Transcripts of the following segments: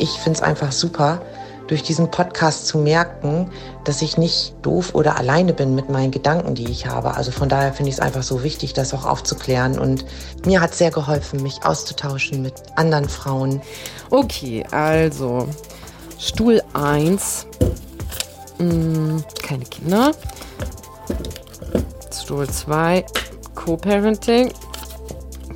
ich finde es einfach super, durch diesen Podcast zu merken, dass ich nicht doof oder alleine bin mit meinen Gedanken, die ich habe. Also von daher finde ich es einfach so wichtig, das auch aufzuklären. Und mir hat sehr geholfen, mich auszutauschen mit anderen Frauen. Okay, also Stuhl 1, hm, keine Kinder. Stuhl 2, Co-Parenting.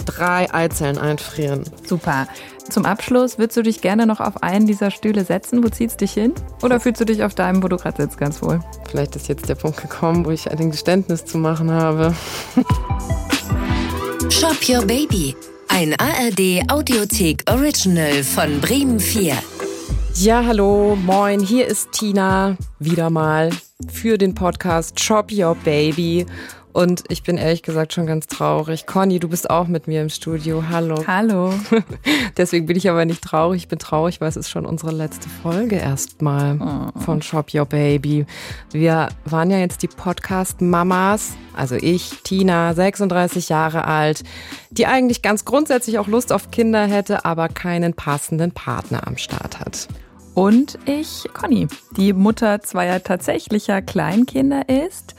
Drei Eizellen einfrieren. Super. Zum Abschluss, würdest du dich gerne noch auf einen dieser Stühle setzen? Wo zieht's dich hin? Oder fühlst du dich auf deinem, wo du gerade sitzt, ganz wohl? Vielleicht ist jetzt der Punkt gekommen, wo ich ein Geständnis zu machen habe. Shop Your Baby. Ein ARD Audiothek Original von Bremen 4. Ja, hallo, moin, hier ist Tina wieder mal für den Podcast Shop Your Baby. Und ich bin ehrlich gesagt schon ganz traurig. Conny, du bist auch mit mir im Studio. Hallo. Hallo. Deswegen bin ich aber nicht traurig. Ich bin traurig, weil es ist schon unsere letzte Folge erstmal oh. von Shop Your Baby. Wir waren ja jetzt die Podcast-Mamas, also ich, Tina, 36 Jahre alt, die eigentlich ganz grundsätzlich auch Lust auf Kinder hätte, aber keinen passenden Partner am Start hat. Und ich, Conny, die Mutter zweier tatsächlicher Kleinkinder ist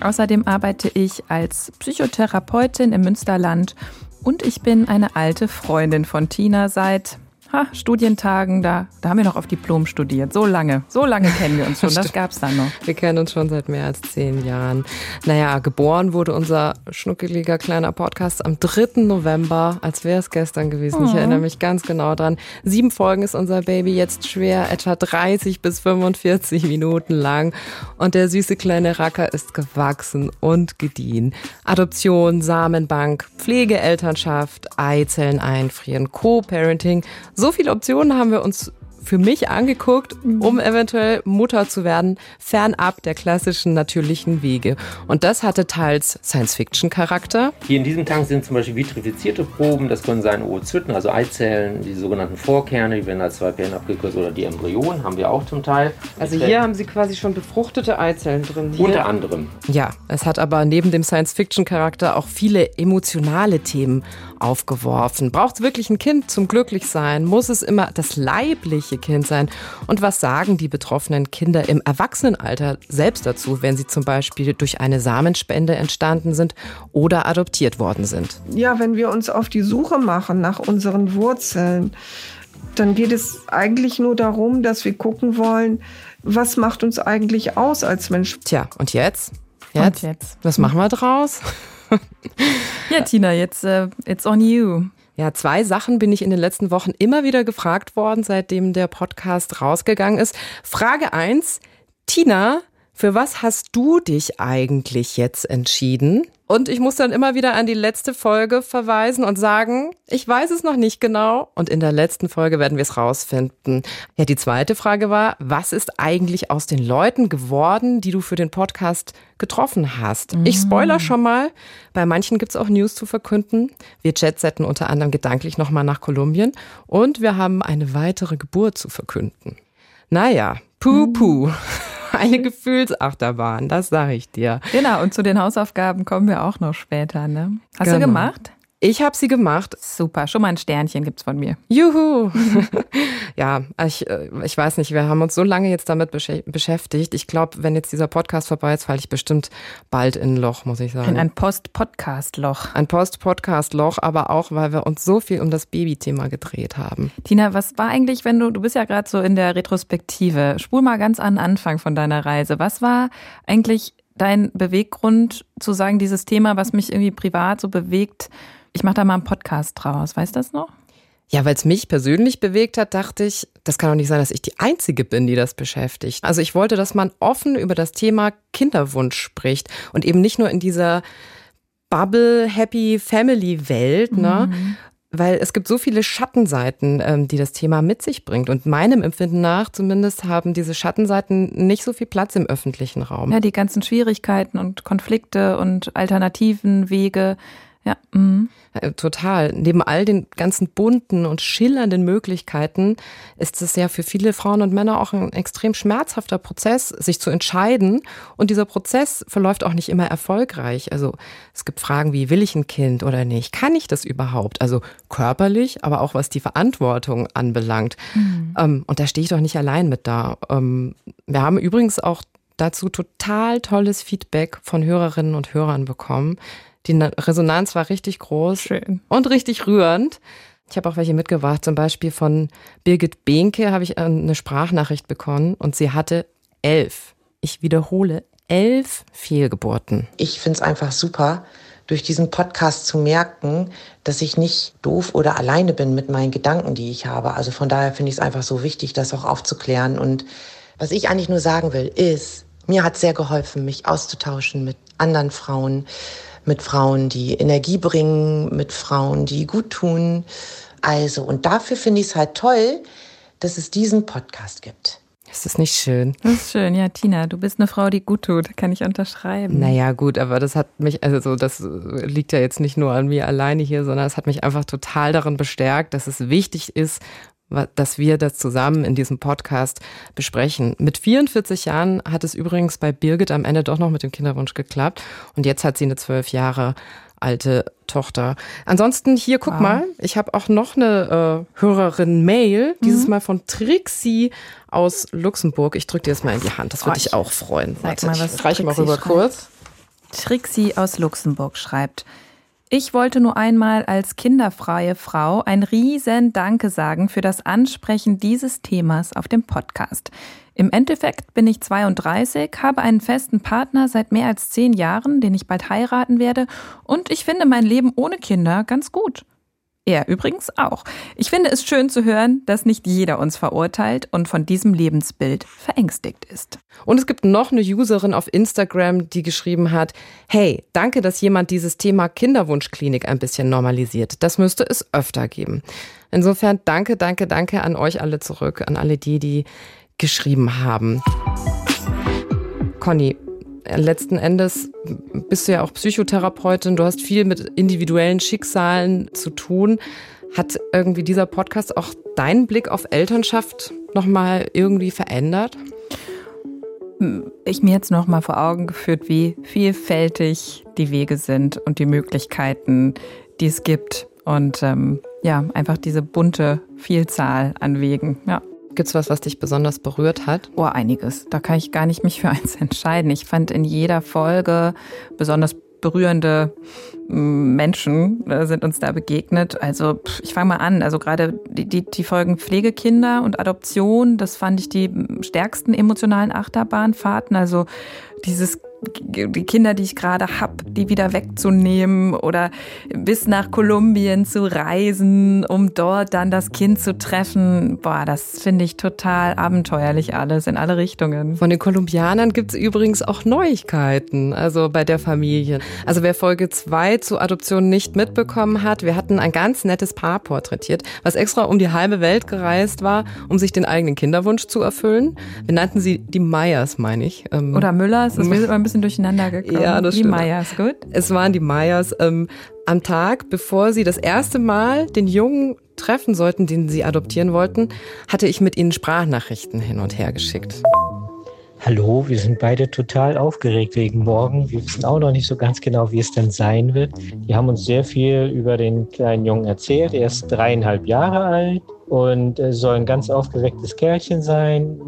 Außerdem arbeite ich als Psychotherapeutin im Münsterland und ich bin eine alte Freundin von Tina seit Ha, Studientagen, da, da haben wir noch auf Diplom studiert. So lange, so lange kennen wir uns schon. Das gab es dann noch. Wir kennen uns schon seit mehr als zehn Jahren. Naja, geboren wurde unser schnuckeliger kleiner Podcast am 3. November, als wäre es gestern gewesen. Oh. Ich erinnere mich ganz genau dran. Sieben Folgen ist unser Baby jetzt schwer, etwa 30 bis 45 Minuten lang. Und der süße kleine Racker ist gewachsen und gediehen. Adoption, Samenbank, Pflegeelternschaft, Eizellen einfrieren, Co-Parenting, so viele Optionen haben wir uns für mich angeguckt, mhm. um eventuell Mutter zu werden, fernab der klassischen natürlichen Wege. Und das hatte teils Science-Fiction-Charakter. Hier in diesem Tank sind zum Beispiel vitrifizierte Proben, das können sein Oozyten, also Eizellen, die sogenannten Vorkerne, die werden als 2PN abgekürzt, oder die Embryonen haben wir auch zum Teil. Also hier haben Sie quasi schon befruchtete Eizellen drin. Hier. Unter anderem. Ja, es hat aber neben dem Science-Fiction-Charakter auch viele emotionale Themen aufgeworfen. Braucht es wirklich ein Kind zum Glücklichsein? Muss es immer das leibliche Kind sein? Und was sagen die betroffenen Kinder im Erwachsenenalter selbst dazu, wenn sie zum Beispiel durch eine Samenspende entstanden sind oder adoptiert worden sind? Ja, wenn wir uns auf die Suche machen nach unseren Wurzeln, dann geht es eigentlich nur darum, dass wir gucken wollen, was macht uns eigentlich aus als Mensch. Tja, und jetzt? Jetzt? Und jetzt? Was machen wir draus? Ja, Tina, jetzt uh, it's on you. Ja, zwei Sachen bin ich in den letzten Wochen immer wieder gefragt worden, seitdem der Podcast rausgegangen ist. Frage eins: Tina, für was hast du dich eigentlich jetzt entschieden? Und ich muss dann immer wieder an die letzte Folge verweisen und sagen, ich weiß es noch nicht genau. Und in der letzten Folge werden wir es rausfinden. Ja, die zweite Frage war, was ist eigentlich aus den Leuten geworden, die du für den Podcast getroffen hast? Mhm. Ich spoiler schon mal. Bei manchen gibt es auch News zu verkünden. Wir jetsetten unter anderem gedanklich nochmal nach Kolumbien. Und wir haben eine weitere Geburt zu verkünden. Naja, puh, puh. Mhm. eine Gefühlsachterbahn, das sage ich dir. Genau, und zu den Hausaufgaben kommen wir auch noch später. Ne? Hast genau. du gemacht? Ich habe sie gemacht. Super, schon mal ein Sternchen gibt's von mir. Juhu. ja, ich, äh, ich weiß nicht, wir haben uns so lange jetzt damit beschäftigt. Ich glaube, wenn jetzt dieser Podcast vorbei ist, falle ich bestimmt bald in ein Loch, muss ich sagen. In ein Post-Podcast-Loch. Ein Post-Podcast-Loch, aber auch, weil wir uns so viel um das Baby-Thema gedreht haben. Tina, was war eigentlich, wenn du, du bist ja gerade so in der Retrospektive, spul mal ganz an den Anfang von deiner Reise. Was war eigentlich dein Beweggrund zu sagen, dieses Thema, was mich irgendwie privat so bewegt, ich mache da mal einen Podcast draus. Weißt du das noch? Ja, weil es mich persönlich bewegt hat, dachte ich, das kann doch nicht sein, dass ich die Einzige bin, die das beschäftigt. Also ich wollte, dass man offen über das Thema Kinderwunsch spricht und eben nicht nur in dieser Bubble Happy Family Welt, ne? Mhm. Weil es gibt so viele Schattenseiten, ähm, die das Thema mit sich bringt. Und meinem Empfinden nach zumindest haben diese Schattenseiten nicht so viel Platz im öffentlichen Raum. Ja, die ganzen Schwierigkeiten und Konflikte und alternativen Wege, Ja. Mhm. Total. Neben all den ganzen bunten und schillernden Möglichkeiten ist es ja für viele Frauen und Männer auch ein extrem schmerzhafter Prozess, sich zu entscheiden. Und dieser Prozess verläuft auch nicht immer erfolgreich. Also es gibt Fragen wie, will ich ein Kind oder nicht? Kann ich das überhaupt? Also körperlich, aber auch was die Verantwortung anbelangt. Mhm. Ähm, und da stehe ich doch nicht allein mit da. Ähm, wir haben übrigens auch dazu total tolles Feedback von Hörerinnen und Hörern bekommen. Die Resonanz war richtig groß Schön. und richtig rührend. Ich habe auch welche mitgebracht. Zum Beispiel von Birgit Behnke habe ich eine Sprachnachricht bekommen und sie hatte elf. Ich wiederhole, elf Fehlgeburten. Ich finde es einfach super, durch diesen Podcast zu merken, dass ich nicht doof oder alleine bin mit meinen Gedanken, die ich habe. Also von daher finde ich es einfach so wichtig, das auch aufzuklären. Und was ich eigentlich nur sagen will, ist, mir hat sehr geholfen, mich auszutauschen mit anderen Frauen, mit Frauen, die Energie bringen, mit Frauen, die gut tun. Also, und dafür finde ich es halt toll, dass es diesen Podcast gibt. Ist das nicht schön? Das ist schön, ja, Tina. Du bist eine Frau, die gut tut, kann ich unterschreiben. Naja, gut, aber das hat mich, also das liegt ja jetzt nicht nur an mir alleine hier, sondern es hat mich einfach total darin bestärkt, dass es wichtig ist, dass wir das zusammen in diesem Podcast besprechen. Mit 44 Jahren hat es übrigens bei Birgit am Ende doch noch mit dem Kinderwunsch geklappt und jetzt hat sie eine zwölf Jahre alte Tochter. Ansonsten hier, guck wow. mal, ich habe auch noch eine äh, Hörerin-Mail, dieses mhm. Mal von Trixie aus Luxemburg. Ich drücke dir das mal in die Hand, das würde oh, dich auch freuen. Warte, mal, was ich reiche mal rüber schreibt. kurz. Trixie aus Luxemburg schreibt, ich wollte nur einmal als kinderfreie Frau ein riesen Danke sagen für das Ansprechen dieses Themas auf dem Podcast. Im Endeffekt bin ich 32, habe einen festen Partner seit mehr als zehn Jahren, den ich bald heiraten werde, und ich finde mein Leben ohne Kinder ganz gut. Er übrigens auch. Ich finde es schön zu hören, dass nicht jeder uns verurteilt und von diesem Lebensbild verängstigt ist. Und es gibt noch eine Userin auf Instagram, die geschrieben hat, hey, danke, dass jemand dieses Thema Kinderwunschklinik ein bisschen normalisiert. Das müsste es öfter geben. Insofern danke, danke, danke an euch alle zurück, an alle die, die geschrieben haben. Conny, letzten Endes bist du ja auch Psychotherapeutin, du hast viel mit individuellen Schicksalen zu tun. Hat irgendwie dieser Podcast auch deinen Blick auf Elternschaft nochmal irgendwie verändert? Ich mir jetzt nochmal vor Augen geführt, wie vielfältig die Wege sind und die Möglichkeiten, die es gibt. Und ähm, ja, einfach diese bunte Vielzahl an Wegen. Ja. Gibt es was, was dich besonders berührt hat? Oh, einiges. Da kann ich gar nicht mich für eins entscheiden. Ich fand in jeder Folge besonders berührende mm, Menschen äh, sind uns da begegnet. Also ich fange mal an. Also gerade die, die, die Folgen Pflegekinder und Adoption, das fand ich die stärksten emotionalen Achterbahnfahrten. Also dieses die Kinder, die ich gerade habe, die wieder wegzunehmen oder bis nach Kolumbien zu reisen, um dort dann das Kind zu treffen. Boah, das finde ich total abenteuerlich alles in alle Richtungen. Von den Kolumbianern gibt es übrigens auch Neuigkeiten, also bei der Familie. Also wer Folge 2 zur Adoption nicht mitbekommen hat, wir hatten ein ganz nettes Paar porträtiert, was extra um die halbe Welt gereist war, um sich den eigenen Kinderwunsch zu erfüllen. Wir nannten sie die Meyers, meine ich. Ähm, oder Müllers, das ist ein bisschen durcheinander gekommen. Ja, das die stimmt. Meyers, gut. Es waren die Meyers. Ähm, am Tag, bevor sie das erste Mal den Jungen treffen sollten, den sie adoptieren wollten, hatte ich mit ihnen Sprachnachrichten hin und her geschickt. Hallo, wir sind beide total aufgeregt wegen morgen. Wir wissen auch noch nicht so ganz genau, wie es denn sein wird. Die haben uns sehr viel über den kleinen Jungen erzählt. Er ist dreieinhalb Jahre alt und soll ein ganz aufgewecktes Kerlchen sein.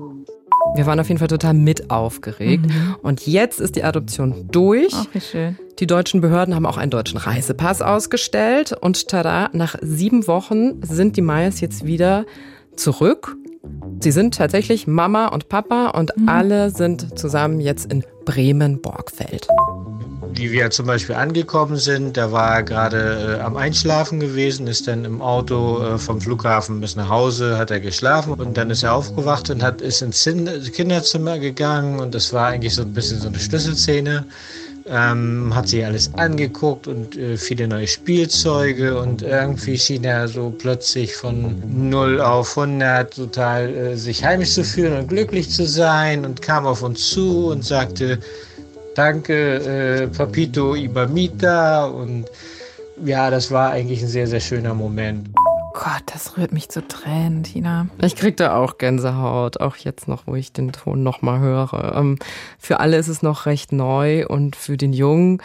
Wir waren auf jeden Fall total mit aufgeregt. Mhm. Und jetzt ist die Adoption durch. Ach, wie schön. Die deutschen Behörden haben auch einen deutschen Reisepass ausgestellt. Und tada, nach sieben Wochen sind die Mayas jetzt wieder zurück. Sie sind tatsächlich Mama und Papa und mhm. alle sind zusammen jetzt in Bremen-Borgfeld wie wir zum Beispiel angekommen sind, da war er gerade äh, am Einschlafen gewesen, ist dann im Auto äh, vom Flughafen bis nach Hause, hat er geschlafen und dann ist er aufgewacht und hat, ist ins Kinderzimmer gegangen und das war eigentlich so ein bisschen so eine Schlüsselszene. Ähm, hat sich alles angeguckt und äh, viele neue Spielzeuge und irgendwie schien er so plötzlich von 0 auf 100 total äh, sich heimisch zu fühlen und glücklich zu sein und kam auf uns zu und sagte, danke äh, Papito Ibamita und ja, das war eigentlich ein sehr, sehr schöner Moment. Gott, das rührt mich zu Tränen, Tina. Ich krieg da auch Gänsehaut, auch jetzt noch, wo ich den Ton nochmal höre. Ähm, für alle ist es noch recht neu und für den Jungen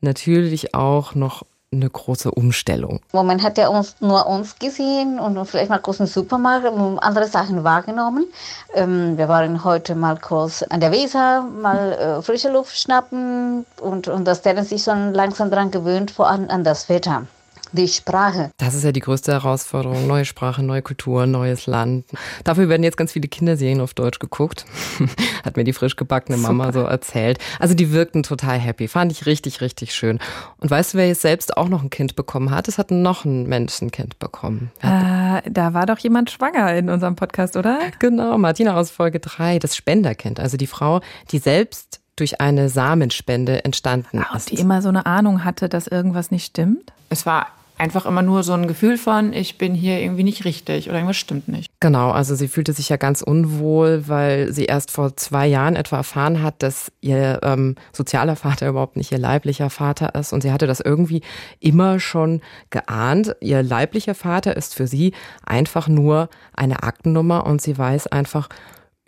natürlich auch noch eine große Umstellung. Man hat ja uns nur uns gesehen und vielleicht mal kurz im Supermarkt und andere Sachen wahrgenommen. Ähm, wir waren heute mal kurz an der Weser, mal äh, frische Luft schnappen und, und dass der sich schon langsam daran gewöhnt, vor allem an das Wetter die Sprache. Das ist ja die größte Herausforderung. Neue Sprache, neue Kultur, neues Land. Dafür werden jetzt ganz viele Kinderserien auf Deutsch geguckt. Hat mir die frisch gebackene Mama Super. so erzählt. Also die wirkten total happy. Fand ich richtig, richtig schön. Und weißt du, wer jetzt selbst auch noch ein Kind bekommen hat? Es hat noch ein Mensch ein Kind bekommen. Äh, da war doch jemand schwanger in unserem Podcast, oder? Genau, Martina aus Folge 3, das Spenderkind. Also die Frau, die selbst durch eine Samenspende entstanden ist. Und die immer so eine Ahnung hatte, dass irgendwas nicht stimmt? Es war einfach immer nur so ein Gefühl von, ich bin hier irgendwie nicht richtig oder irgendwas stimmt nicht. Genau, also sie fühlte sich ja ganz unwohl, weil sie erst vor zwei Jahren etwa erfahren hat, dass ihr ähm, sozialer Vater überhaupt nicht ihr leiblicher Vater ist. Und sie hatte das irgendwie immer schon geahnt. Ihr leiblicher Vater ist für sie einfach nur eine Aktennummer und sie weiß einfach,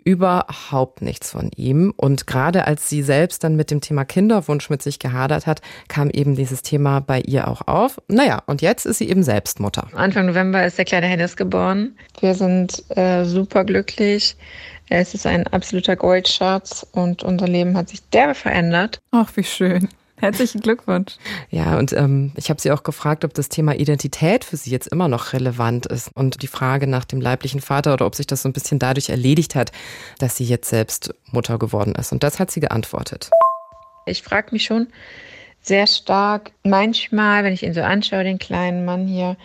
überhaupt nichts von ihm. Und gerade als sie selbst dann mit dem Thema Kinderwunsch mit sich gehadert hat, kam eben dieses Thema bei ihr auch auf. Naja, und jetzt ist sie eben selbst Mutter. Anfang November ist der kleine Hennis geboren. Wir sind äh, super glücklich. Es ist ein absoluter Goldschatz und unser Leben hat sich derbe verändert. Ach, wie schön. Herzlichen Glückwunsch. Ja, und ähm, ich habe sie auch gefragt, ob das Thema Identität für sie jetzt immer noch relevant ist und die Frage nach dem leiblichen Vater oder ob sich das so ein bisschen dadurch erledigt hat, dass sie jetzt selbst Mutter geworden ist. Und das hat sie geantwortet. Ich frage mich schon sehr stark, manchmal, wenn ich ihn so anschaue, den kleinen Mann hier,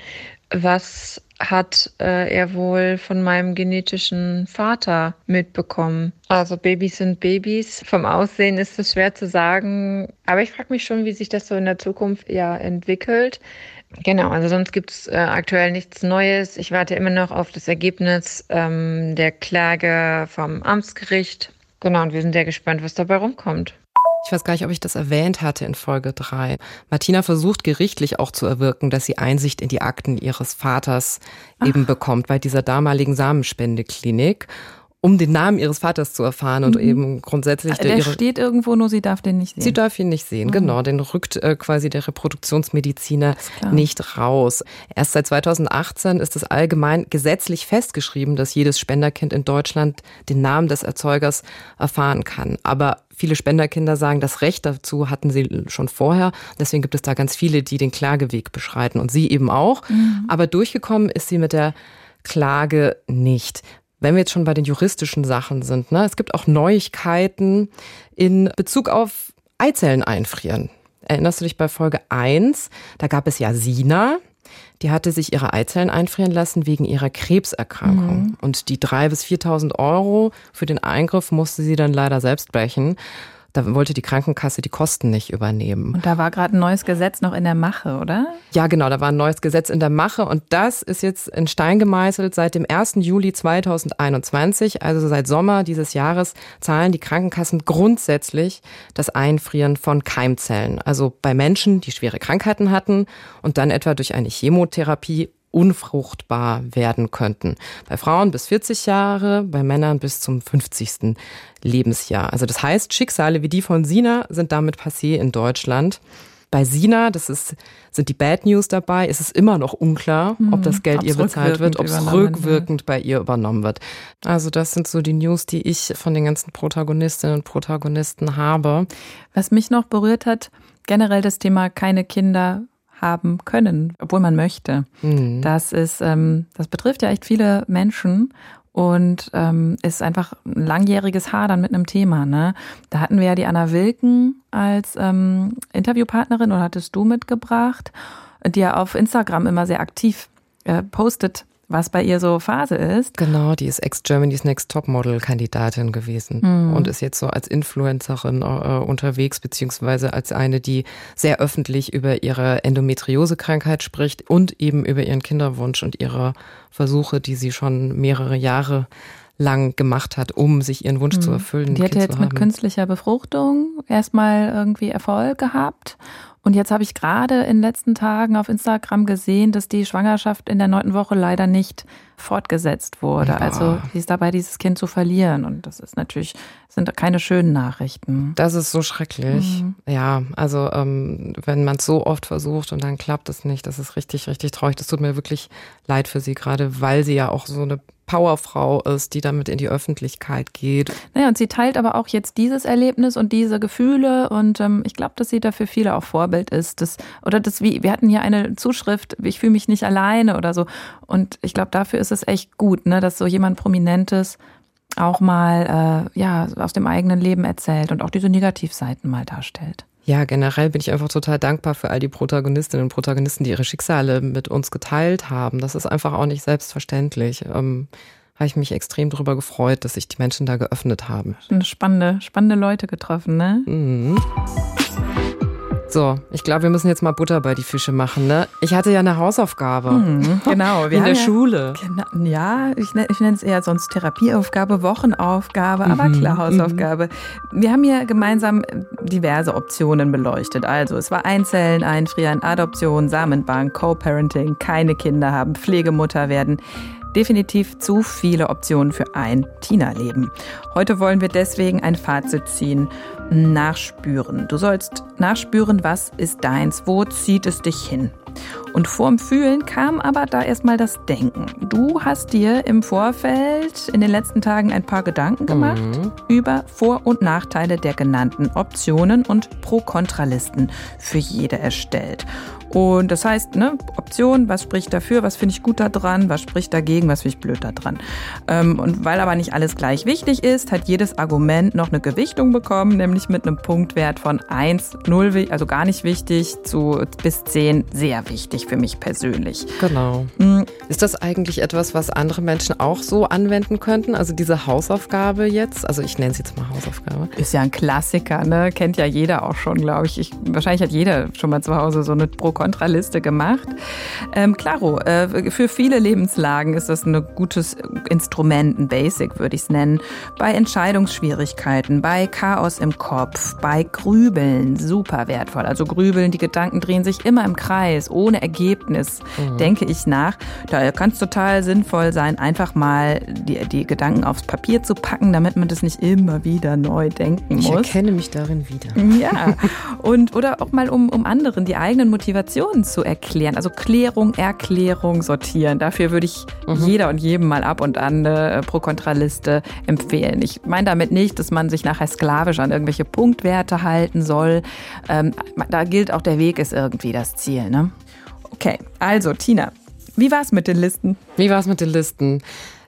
was hat äh, er wohl von meinem genetischen Vater mitbekommen. Also Babys sind Babys. Vom Aussehen ist es schwer zu sagen. Aber ich frage mich schon, wie sich das so in der Zukunft ja entwickelt. Genau, also sonst gibt es äh, aktuell nichts Neues. Ich warte immer noch auf das Ergebnis ähm, der Klage vom Amtsgericht. Genau, und wir sind sehr gespannt, was dabei rumkommt. Ich weiß gar nicht, ob ich das erwähnt hatte in Folge 3. Martina versucht gerichtlich auch zu erwirken, dass sie Einsicht in die Akten ihres Vaters Ach. eben bekommt bei dieser damaligen Samenspendeklinik um den Namen ihres Vaters zu erfahren und mhm. eben grundsätzlich. Der, der steht irgendwo, nur sie darf den nicht sehen. Sie darf ihn nicht sehen, mhm. genau. Den rückt äh, quasi der Reproduktionsmediziner nicht raus. Erst seit 2018 ist es allgemein gesetzlich festgeschrieben, dass jedes Spenderkind in Deutschland den Namen des Erzeugers erfahren kann. Aber Viele Spenderkinder sagen, das Recht dazu hatten sie schon vorher. Deswegen gibt es da ganz viele, die den Klageweg beschreiten und sie eben auch. Mhm. Aber durchgekommen ist sie mit der Klage nicht. Wenn wir jetzt schon bei den juristischen Sachen sind, ne, es gibt auch Neuigkeiten in Bezug auf Eizellen einfrieren. Erinnerst du dich bei Folge 1? Da gab es ja Sina, die hatte sich ihre Eizellen einfrieren lassen wegen ihrer Krebserkrankung. Mhm. Und die drei bis 4.000 Euro für den Eingriff musste sie dann leider selbst brechen. Da wollte die Krankenkasse die Kosten nicht übernehmen. Und da war gerade ein neues Gesetz noch in der Mache, oder? Ja, genau, da war ein neues Gesetz in der Mache und das ist jetzt in Stein gemeißelt. Seit dem 1. Juli 2021, also seit Sommer dieses Jahres, zahlen die Krankenkassen grundsätzlich das Einfrieren von Keimzellen. Also bei Menschen, die schwere Krankheiten hatten und dann etwa durch eine Chemotherapie unfruchtbar werden könnten. Bei Frauen bis 40 Jahre, bei Männern bis zum 50. Lebensjahr. Also das heißt, Schicksale wie die von Sina sind damit passé in Deutschland. Bei Sina, das ist, sind die Bad News dabei, ist es immer noch unklar, ob das hm, Geld ihr bezahlt wird, ob es rückwirkend bei ihr übernommen wird. Also das sind so die News, die ich von den ganzen Protagonistinnen und Protagonisten habe. Was mich noch berührt hat, generell das Thema keine Kinder haben können, obwohl man möchte. Mhm. Das ist, ähm, das betrifft ja echt viele Menschen und ähm, ist einfach ein langjähriges Hadern mit einem Thema. Ne? Da hatten wir ja die Anna Wilken als ähm, Interviewpartnerin oder hattest du mitgebracht, die ja auf Instagram immer sehr aktiv äh, postet, was bei ihr so Phase ist. Genau, die ist Ex-Germany's Next Topmodel-Kandidatin gewesen mhm. und ist jetzt so als Influencerin äh, unterwegs, beziehungsweise als eine, die sehr öffentlich über ihre Endometriose-Krankheit spricht und eben über ihren Kinderwunsch und ihre Versuche, die sie schon mehrere Jahre lang gemacht hat, um sich ihren Wunsch mhm. zu erfüllen. Die hat jetzt mit künstlicher Befruchtung erstmal irgendwie Erfolg gehabt und jetzt habe ich gerade in den letzten Tagen auf Instagram gesehen, dass die Schwangerschaft in der neunten Woche leider nicht fortgesetzt wurde. Ja. Also sie ist dabei, dieses Kind zu verlieren. Und das ist natürlich, sind keine schönen Nachrichten. Das ist so schrecklich. Mhm. Ja, also ähm, wenn man es so oft versucht und dann klappt es nicht, das ist richtig, richtig traurig. Das tut mir wirklich leid für sie, gerade weil sie ja auch so eine Powerfrau ist, die damit in die Öffentlichkeit geht. Naja, und sie teilt aber auch jetzt dieses Erlebnis und diese Gefühle und ähm, ich glaube, dass sie da für viele auch Vorbild ist. Das, oder das, wie, wir hatten hier eine Zuschrift, ich fühle mich nicht alleine oder so. Und ich glaube, dafür ist es echt gut, ne, dass so jemand Prominentes auch mal äh, ja, aus dem eigenen Leben erzählt und auch diese Negativseiten mal darstellt. Ja, generell bin ich einfach total dankbar für all die Protagonistinnen und Protagonisten, die ihre Schicksale mit uns geteilt haben. Das ist einfach auch nicht selbstverständlich. Ähm, habe ich mich extrem darüber gefreut, dass sich die Menschen da geöffnet haben. Spannende, spannende Leute getroffen, ne? Mhm. So, ich glaube, wir müssen jetzt mal Butter bei die Fische machen. Ne? Ich hatte ja eine Hausaufgabe. Mhm, genau. Wir in der ja, Schule. Genau, ja, ich, ich nenne es eher sonst Therapieaufgabe, Wochenaufgabe, aber mhm, klar Hausaufgabe. Mhm. Wir haben ja gemeinsam diverse Optionen beleuchtet. Also es war Einzellen, Einfrieren, Adoption, Samenbank, Co-Parenting, keine Kinder haben, Pflegemutter werden definitiv zu viele Optionen für ein Tina-Leben. Heute wollen wir deswegen ein Fazit ziehen. Nachspüren. Du sollst nachspüren, was ist deins, wo zieht es dich hin. Und vorm Fühlen kam aber da erstmal das Denken. Du hast dir im Vorfeld in den letzten Tagen ein paar Gedanken gemacht mhm. über Vor- und Nachteile der genannten Optionen und Pro-Kontralisten für jede erstellt. Und das heißt, ne, Option, was spricht dafür, was finde ich gut daran, was spricht dagegen, was finde ich blöd daran. Ähm, und weil aber nicht alles gleich wichtig ist, hat jedes Argument noch eine Gewichtung bekommen, nämlich mit einem Punktwert von 1, 0, also gar nicht wichtig, zu bis 10 sehr wichtig für mich persönlich. Genau. Mhm. Ist das eigentlich etwas, was andere Menschen auch so anwenden könnten? Also diese Hausaufgabe jetzt, also ich nenne es jetzt mal Hausaufgabe. Ist ja ein Klassiker, ne? Kennt ja jeder auch schon, glaube ich. ich. Wahrscheinlich hat jeder schon mal zu Hause so eine Pro Kontraliste gemacht. Ähm, klaro, äh, für viele Lebenslagen ist das ein gutes Instrument, ein Basic würde ich es nennen. Bei Entscheidungsschwierigkeiten, bei Chaos im Kopf, bei Grübeln, super wertvoll. Also Grübeln, die Gedanken drehen sich immer im Kreis, ohne Ergebnis, mhm. denke ich nach. Da kann es total sinnvoll sein, einfach mal die, die Gedanken aufs Papier zu packen, damit man das nicht immer wieder neu denken muss. Ich erkenne mich darin wieder. Ja, und oder auch mal um, um anderen die eigenen Motivationen Situationen zu erklären. Also Klärung, Erklärung, sortieren. Dafür würde ich mhm. jeder und jedem mal ab und an eine Pro-Kontra-Liste empfehlen. Ich meine damit nicht, dass man sich nachher sklavisch an irgendwelche Punktwerte halten soll. Ähm, da gilt auch, der Weg ist irgendwie das Ziel. Ne? Okay, also Tina, wie war es mit den Listen? Wie war es mit den Listen?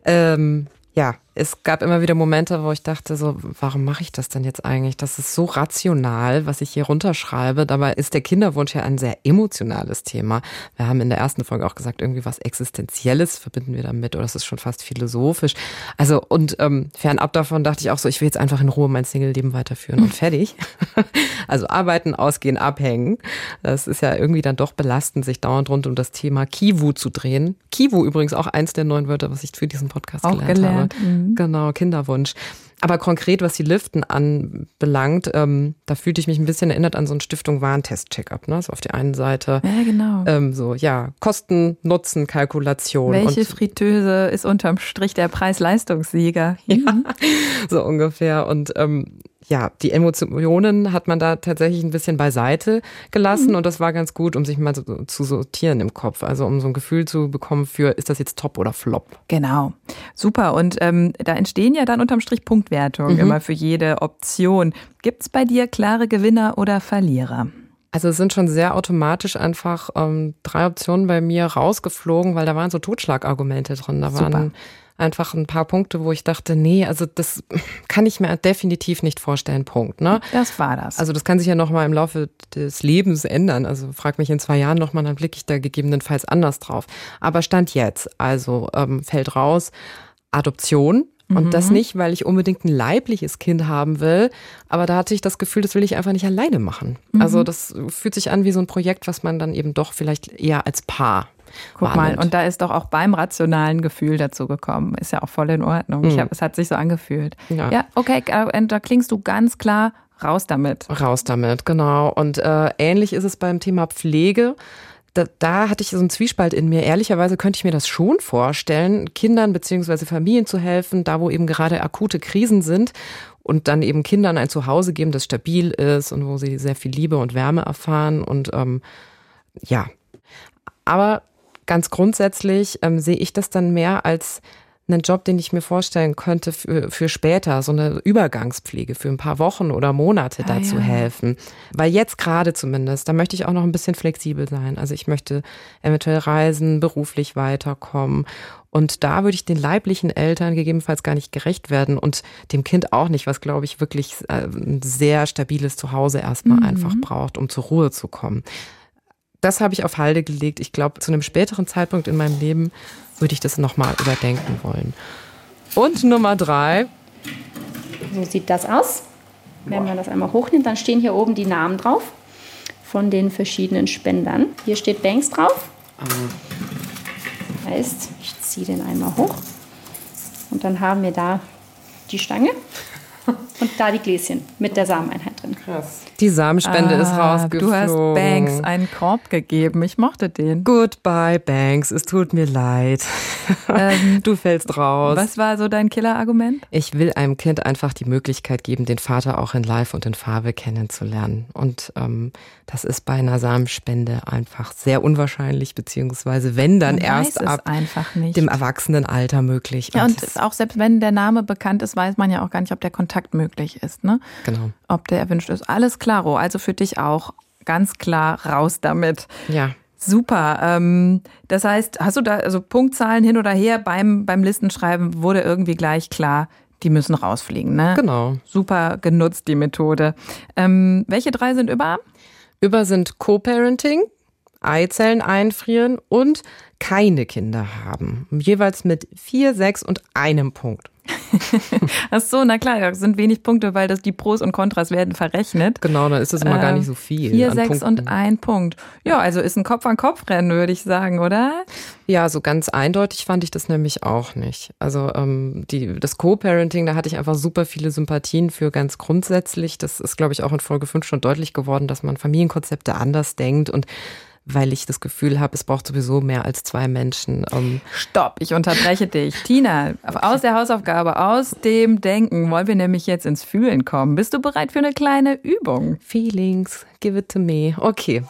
Ähm, ja, es gab immer wieder Momente, wo ich dachte, so, warum mache ich das denn jetzt eigentlich? Das ist so rational, was ich hier runterschreibe. Dabei ist der Kinderwunsch ja ein sehr emotionales Thema. Wir haben in der ersten Folge auch gesagt, irgendwie was Existenzielles verbinden wir damit oder es ist schon fast philosophisch. Also, und ähm, fernab davon dachte ich auch so, ich will jetzt einfach in Ruhe mein Single-Leben weiterführen und fertig. also arbeiten, ausgehen, abhängen. Das ist ja irgendwie dann doch belastend, sich dauernd rund um das Thema Kivu zu drehen. Kivu übrigens auch eins der neuen Wörter, was ich für diesen Podcast auch gelernt, gelernt. habe. Mhm. Mhm. Genau, Kinderwunsch. Aber konkret, was die Liften anbelangt, ähm, da fühlte ich mich ein bisschen erinnert an so ein Stiftung Warentest-Checkup. Ne? So auf der einen Seite. Ja, genau. Ähm, so, ja, Kosten, Nutzen, Kalkulation. Welche und, Fritteuse ist unterm Strich der Preis-Leistungssieger? Ja, so ungefähr. Und ähm, ja, die Emotionen hat man da tatsächlich ein bisschen beiseite gelassen mhm. und das war ganz gut, um sich mal so, zu sortieren im Kopf, also um so ein Gefühl zu bekommen für, ist das jetzt top oder flop? Genau, super. Und ähm, da entstehen ja dann unterm Strich Punktwertungen mhm. immer für jede Option. Gibt es bei dir klare Gewinner oder Verlierer? Also es sind schon sehr automatisch einfach ähm, drei Optionen bei mir rausgeflogen, weil da waren so Totschlagargumente drin. Da Super. Einfach ein paar Punkte, wo ich dachte, nee, also das kann ich mir definitiv nicht vorstellen, Punkt. Ne? Das war das. Also das kann sich ja nochmal im Laufe des Lebens ändern. Also frag mich in zwei Jahren nochmal, dann blicke ich da gegebenenfalls anders drauf. Aber Stand jetzt, also ähm, fällt raus, Adoption, und mhm. das nicht, weil ich unbedingt ein leibliches Kind haben will, aber da hatte ich das Gefühl, das will ich einfach nicht alleine machen. Mhm. Also das fühlt sich an wie so ein Projekt, was man dann eben doch vielleicht eher als Paar Guck mal, und da ist doch auch beim rationalen Gefühl dazu gekommen. Ist ja auch voll in Ordnung. Ich Mhm. hab, es hat sich so angefühlt. Ja. ja okay, da klingst du ganz klar raus damit. Raus damit, genau. Und äh, ähnlich ist es beim Thema Pflege. Da, da hatte ich so einen Zwiespalt in mir. Ehrlicherweise könnte ich mir das schon vorstellen, Kindern beziehungsweise Familien zu helfen, da wo eben gerade akute Krisen sind und dann eben Kindern ein Zuhause geben, das stabil ist und wo sie sehr viel Liebe und Wärme erfahren. Und ähm, ja, aber ganz grundsätzlich ähm, sehe ich das dann mehr als einen Job, den ich mir vorstellen könnte für, für später, so eine Übergangspflege für ein paar Wochen oder Monate Ah, dazu ja. helfen. Weil jetzt gerade zumindest, da möchte ich auch noch ein bisschen flexibel sein. Also ich möchte eventuell reisen, beruflich weiterkommen. Und da würde ich den leiblichen Eltern gegebenenfalls gar nicht gerecht werden und dem Kind auch nicht, was glaube ich wirklich äh, ein sehr stabiles Zuhause erstmal Mhm. einfach braucht, um zur Ruhe zu kommen. Das habe ich auf Halde gelegt. Ich glaube, zu einem späteren Zeitpunkt in meinem Leben würde ich das nochmal überdenken wollen. Und Nummer drei. So sieht das aus. Wenn man das einmal hochnimmt, dann stehen hier oben die Namen drauf von den verschiedenen Spendern. Hier steht Banks drauf. Heißt, ich ziehe den einmal hoch und dann haben wir da die Stange und da die Gläschen mit der Sameneinheit drin. Krass. Die Samenspende ist Ah, rausgeflogen. Du hast Banks einen Korb gegeben. Ich mochte den. Goodbye, Banks. Es tut mir leid. Ähm, du fällst raus. Was war so dein Killerargument? Ich will einem Kind einfach die Möglichkeit geben, den Vater auch in Live und in Farbe kennenzulernen. Und ähm, das ist bei einer Samenspende einfach sehr unwahrscheinlich, beziehungsweise wenn dann Man erst ab einfach nicht. dem Erwachsenenalter möglich. Ja, und das- auch selbst wenn der Name bekannt ist, weiß man ja auch gar nicht, ob der Kontakt möglich ist, ne? genau. Ob der erwünscht ist. Alles klaro. Also für dich auch ganz klar raus damit. Ja. Super. Ähm, das heißt, hast du da also Punktzahlen hin oder her beim, beim Listenschreiben wurde irgendwie gleich klar, die müssen rausfliegen, ne? Genau. Super genutzt, die Methode. Ähm, welche drei sind über? Über sind Co-Parenting, Eizellen einfrieren und keine Kinder haben. Jeweils mit vier, sechs und einem Punkt. Ach so, na klar, das sind wenig Punkte, weil das die Pros und Kontras werden verrechnet. Genau, dann ist das immer gar Ähm, nicht so viel. Vier, sechs Punkten. und ein Punkt. Ja, also ist ein Kopf-an-Kopf-Rennen, würde ich sagen, oder? Ja, so ganz eindeutig fand ich das nämlich auch nicht. Also ähm, die, das Co-Parenting, da hatte ich einfach super viele Sympathien für ganz grundsätzlich. Das ist, glaube ich, auch in Folge 5 schon deutlich geworden, dass man Familienkonzepte anders denkt und weil ich das Gefühl habe, es braucht sowieso mehr als zwei Menschen. Ähm, Stopp, ich unterbreche dich. Tina, aus der Hausaufgabe, aus dem Denken wollen wir nämlich jetzt ins Fühlen kommen. Bist du bereit für eine kleine Übung? Feelings, give it to me. Okay.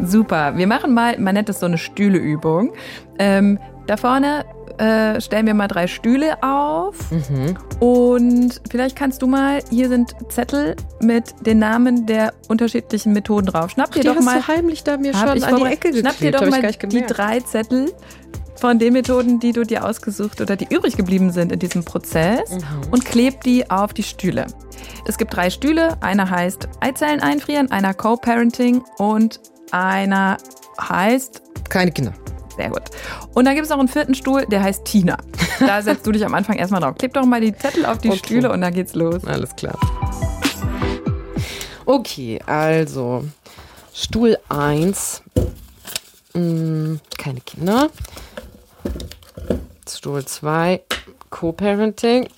Super. Wir machen mal, man nennt das so eine Stühleübung. Ähm, da vorne äh, stellen wir mal drei Stühle auf. Und vielleicht kannst du mal, hier sind Zettel mit den Namen der unterschiedlichen Methoden drauf. Schnapp dir doch mal. heimlich da mir schon ich an die. Ecke Schnapp dir geklebt, doch mal die drei Zettel von den Methoden, die du dir ausgesucht oder die übrig geblieben sind in diesem Prozess Mhm. und kleb die auf die Stühle. Es gibt drei Stühle. Einer heißt Eizellen einfrieren, einer Co-Parenting und einer heißt Keine Kinder. Sehr gut. Und dann gibt es noch einen vierten Stuhl, der heißt Tina. Da setzt du dich am Anfang erstmal drauf. Kleb doch mal die Zettel auf die Okay. Stühle und dann geht's los. Alles klar. Okay, also Stuhl 1, keine Kinder. Stuhl 2, Co-Parenting.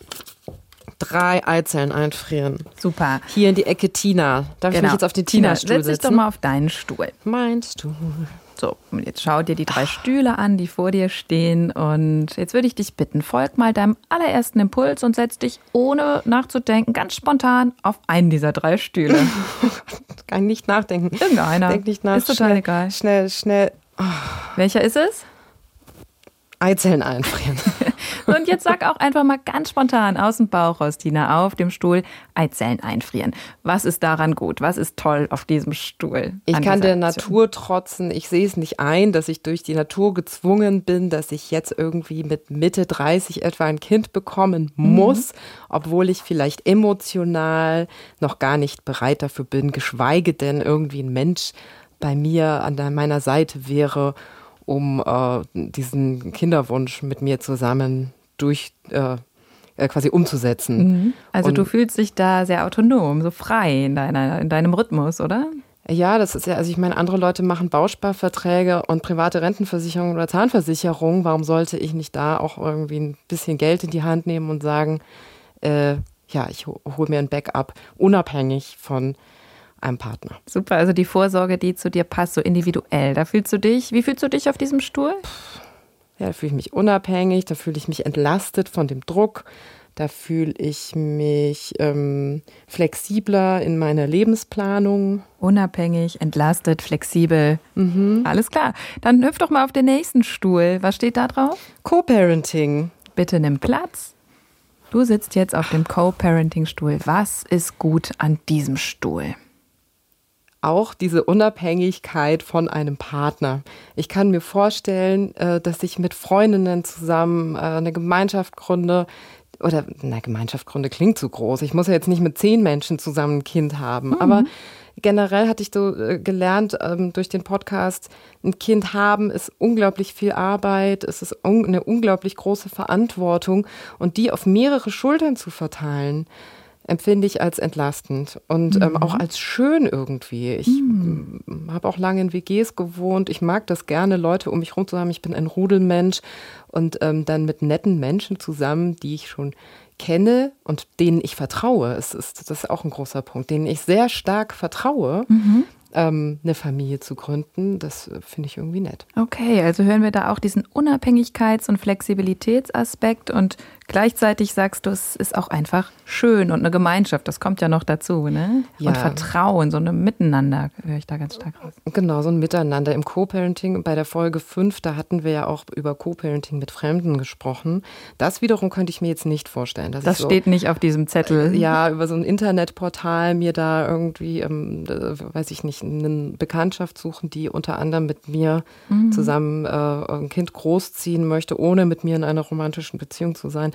Drei Eizellen einfrieren. Super. Hier in die Ecke Tina. Darf ich mich jetzt auf den Tina-Stuhl Genau. setz dich setzen? doch mal auf deinen Stuhl. Mein Stuhl. So, und jetzt schau dir die drei Stühle an, die vor dir stehen. Und jetzt würde ich dich bitten, folg mal deinem allerersten Impuls und setz dich ohne nachzudenken ganz spontan auf einen dieser drei Stühle. Kann nicht nachdenken. Irgendeiner. Denk nicht nach. Ist total schnell, egal. Schnell, schnell. Welcher ist es? Eizellen einfrieren. Und jetzt sag auch einfach mal ganz spontan aus dem Bauch raus, Tina, auf dem Stuhl Eizellen einfrieren. Was ist daran gut? Was ist toll auf diesem Stuhl? Ich an kann der? Natur trotzen. Ich sehe es nicht ein, dass ich durch die Natur gezwungen bin, dass ich jetzt irgendwie mit Mitte 30 etwa ein Kind bekommen Mhm. muss, obwohl ich vielleicht emotional noch gar nicht bereit dafür bin, geschweige denn irgendwie ein Mensch bei mir an meiner Seite wäre, um äh, diesen Kinderwunsch mit mir zusammen durch äh, äh, quasi umzusetzen. Mhm. Also Und- du fühlst dich da sehr autonom, so frei in, deiner, in deinem Rhythmus, oder? Ja, das ist ja, also ich meine, andere Leute machen Bausparverträge und private Rentenversicherungen oder Zahnversicherungen. Warum sollte ich nicht da auch irgendwie ein bisschen Geld in die Hand nehmen und sagen, äh, ja, ich hole mir ein Backup, unabhängig von einem Partner. Super, also die Vorsorge, die zu dir passt, so individuell. Da fühlst du dich, wie fühlst du dich auf diesem Stuhl? Ja, da fühle ich mich unabhängig, da fühle ich mich entlastet von dem Druck, da fühle ich mich ähm, flexibler in meiner Lebensplanung. Unabhängig, entlastet, flexibel. Mhm. Alles klar. Dann hüpf doch mal auf den nächsten Stuhl. Was steht da drauf? Co-Parenting. Bitte nimm Platz. Du sitzt jetzt auf dem Co-Parenting-Stuhl. Was ist gut an diesem Stuhl? Auch diese Unabhängigkeit von einem Partner. Ich kann mir vorstellen, äh, dass ich mit Freundinnen zusammen äh, eine Gemeinschaft gründe, oder na, Gemeinschaftsgründe klingt zu groß. Ich muss ja jetzt nicht mit zehn Menschen zusammen ein Kind haben, mhm. aber generell hatte ich so äh, gelernt ähm, durch den Podcast, ein Kind haben ist unglaublich viel Arbeit, es ist un eine unglaublich große Verantwortung und die auf mehrere Schultern zu verteilen empfinde ich als entlastend und mhm. ähm, auch als schön irgendwie. Ich mhm. habe auch lange in WGs gewohnt. Ich mag das gerne, Leute um mich herum zu haben. Ich bin ein Rudelmensch und ähm, dann mit netten Menschen zusammen, die ich schon kenne und denen ich vertraue. Es ist, das ist auch ein großer Punkt, denen ich sehr stark vertraue. Mhm ähm, eine Familie zu gründen. Das äh, finde ich irgendwie nett. Okay, also hören wir da auch diesen Unabhängigkeits- und Flexibilitätsaspekt und gleichzeitig sagst du, es ist auch einfach schön und eine Gemeinschaft, das kommt ja noch dazu, ne? Ja. Und Vertrauen, so ein Miteinander höre ich da ganz stark raus. Genau, so ein Miteinander im Co-Parenting. Bei der Folge 5, da hatten wir ja auch über Co-Parenting mit Fremden gesprochen. Das wiederum könnte ich mir jetzt nicht vorstellen. das so, steht nicht auf diesem Zettel. Ja, über so ein Internetportal mir da irgendwie, ähm, weiß ich nicht, eine Bekanntschaft suchen, die unter anderem mit mir mhm. zusammen äh, ein Kind großziehen möchte, ohne mit mir in einer romantischen Beziehung zu sein.